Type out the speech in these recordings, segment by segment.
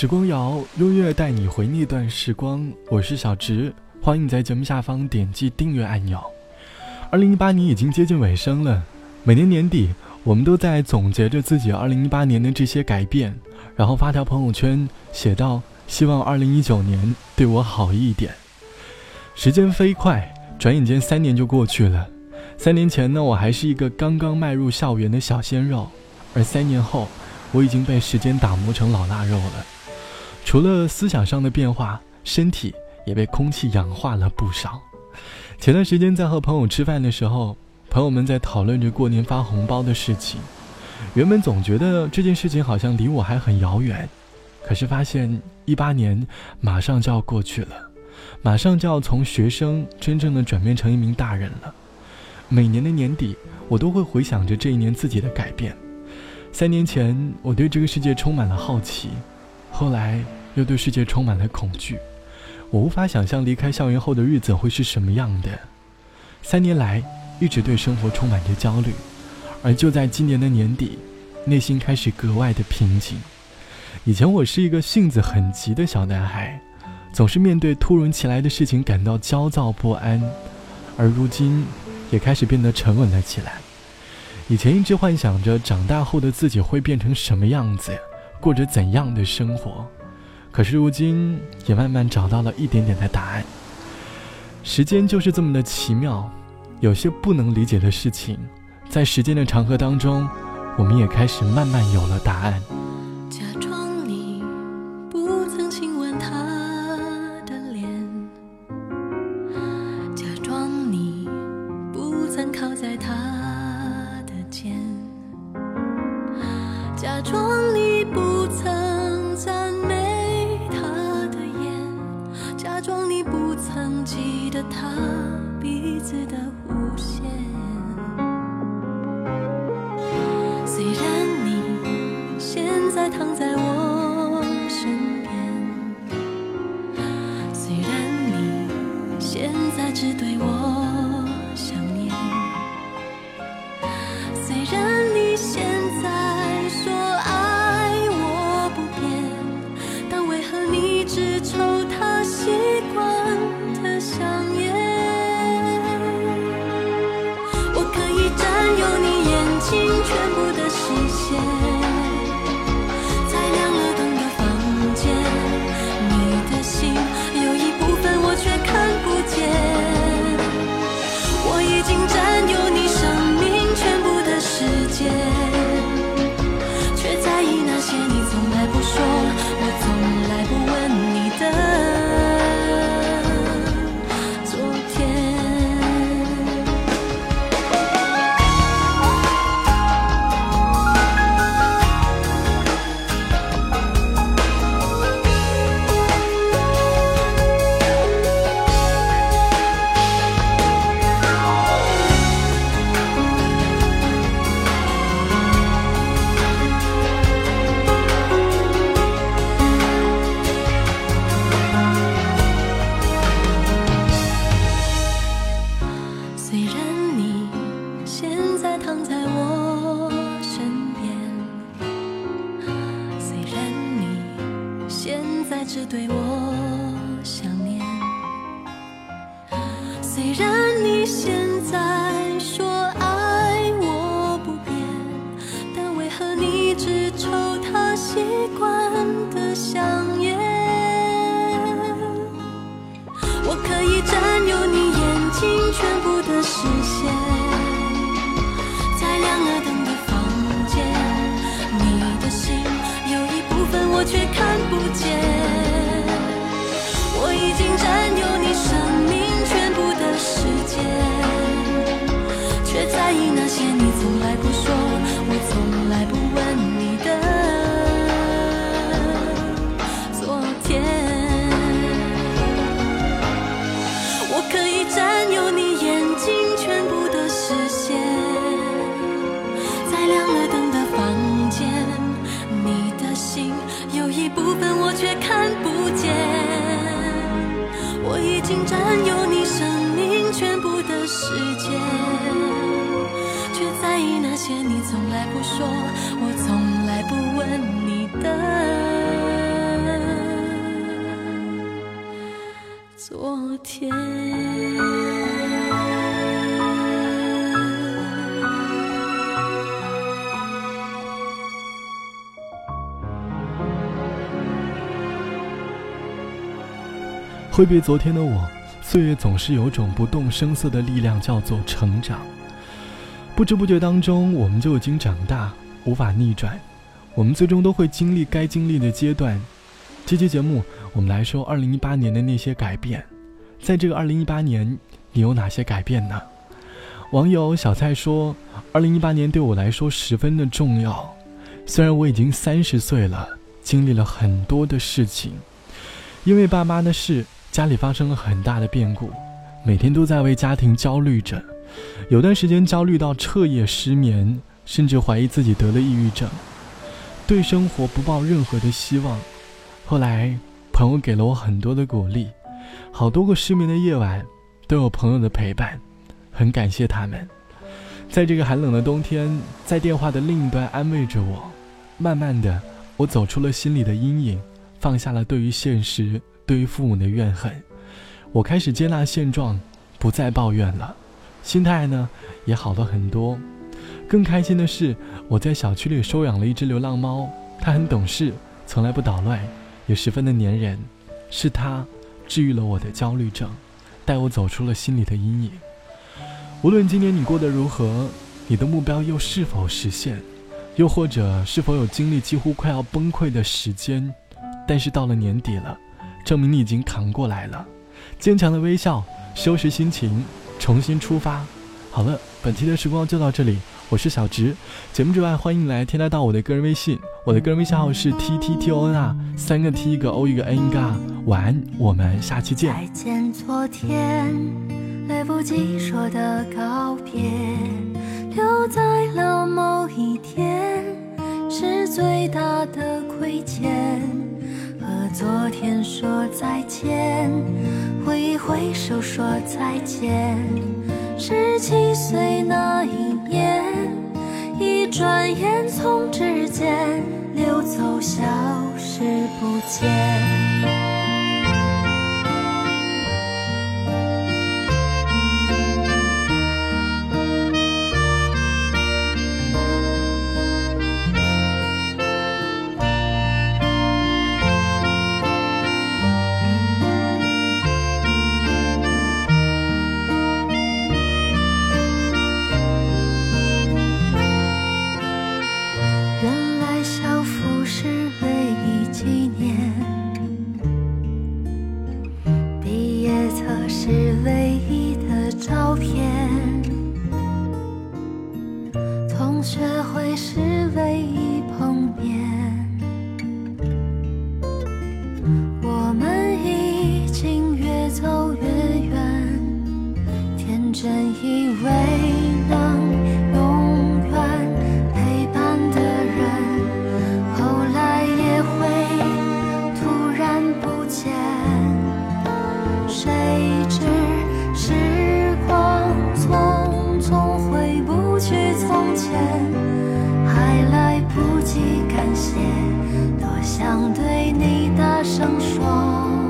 时光谣，用音乐带你回那段时光。我是小直，欢迎你在节目下方点击订阅按钮。二零一八年已经接近尾声了，每年年底，我们都在总结着自己二零一八年的这些改变，然后发条朋友圈，写道：“希望二零一九年对我好一点。”时间飞快，转眼间三年就过去了。三年前呢，我还是一个刚刚迈入校园的小鲜肉，而三年后，我已经被时间打磨成老腊肉了。除了思想上的变化，身体也被空气氧化了不少。前段时间在和朋友吃饭的时候，朋友们在讨论着过年发红包的事情。原本总觉得这件事情好像离我还很遥远，可是发现一八年马上就要过去了，马上就要从学生真正的转变成一名大人了。每年的年底，我都会回想着这一年自己的改变。三年前，我对这个世界充满了好奇，后来又对世界充满了恐惧。我无法想象离开校园后的日子会是什么样的。三年来，一直对生活充满着焦虑，而就在今年的年底，内心开始格外的平静。以前我是一个性子很急的小男孩，总是面对突如其来的事情感到焦躁不安，而如今。也开始变得沉稳了起来。以前一直幻想着长大后的自己会变成什么样子，过着怎样的生活，可是如今也慢慢找到了一点点的答案。时间就是这么的奇妙，有些不能理解的事情，在时间的长河当中，我们也开始慢慢有了答案。全部的时间躺在我身边，虽然你现在只对我想念，虽然。却在意那些你从来不说，我从来不问。从来不说我从来不问你的。昨天。挥别昨天的我岁月总是有种不动声色的力量叫做成长。不知不觉当中，我们就已经长大，无法逆转。我们最终都会经历该经历的阶段。这期节目，我们来说二零一八年的那些改变。在这个二零一八年，你有哪些改变呢？网友小蔡说：“二零一八年对我来说十分的重要。虽然我已经三十岁了，经历了很多的事情，因为爸妈的事。”家里发生了很大的变故，每天都在为家庭焦虑着，有段时间焦虑到彻夜失眠，甚至怀疑自己得了抑郁症，对生活不抱任何的希望。后来朋友给了我很多的鼓励，好多个失眠的夜晚都有朋友的陪伴，很感谢他们，在这个寒冷的冬天，在电话的另一端安慰着我。慢慢的，我走出了心里的阴影，放下了对于现实。对于父母的怨恨，我开始接纳现状，不再抱怨了，心态呢也好了很多。更开心的是，我在小区里收养了一只流浪猫，它很懂事，从来不捣乱，也十分的粘人。是它治愈了我的焦虑症，带我走出了心里的阴影。无论今年你过得如何，你的目标又是否实现，又或者是否有经历几乎快要崩溃的时间，但是到了年底了。证明你已经扛过来了，坚强的微笑，收拾心情，重新出发。好了，本期的时光就到这里，我是小直。节目之外，欢迎来添加到我的个人微信，我的个人微信号是 t t t o n 啊，三个 t 一个 o 一个 n 一个。晚安，我们下期见。再见，昨天，来不及说的告别，留在了某一天，是最大的亏欠。昨天说再见，挥一挥手说再见。十七岁那一年，一转眼从指间溜走，消失不见。学会是唯一碰面，我们已经越走越远，天真以为能永远陪伴的人，后来也会突然不见，谁知。还来不及感谢多想对你大声说。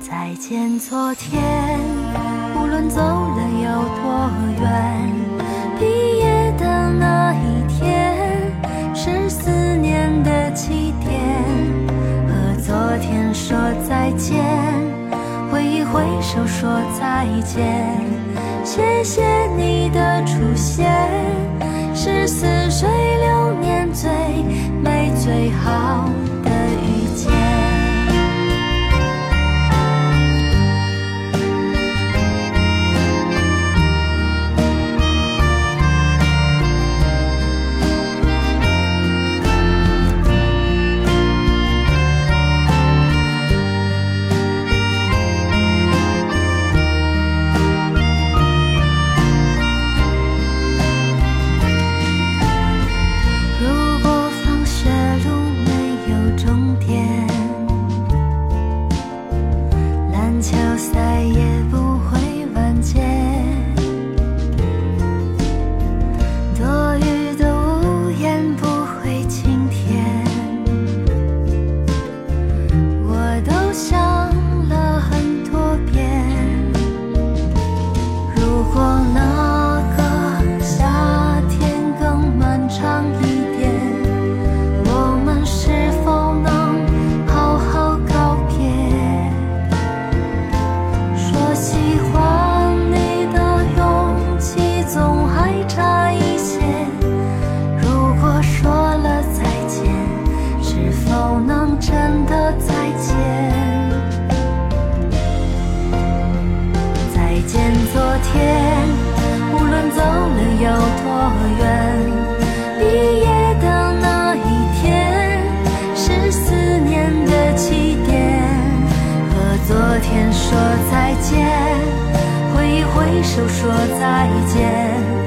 再见昨天。美好。天说再见挥一挥手说再见。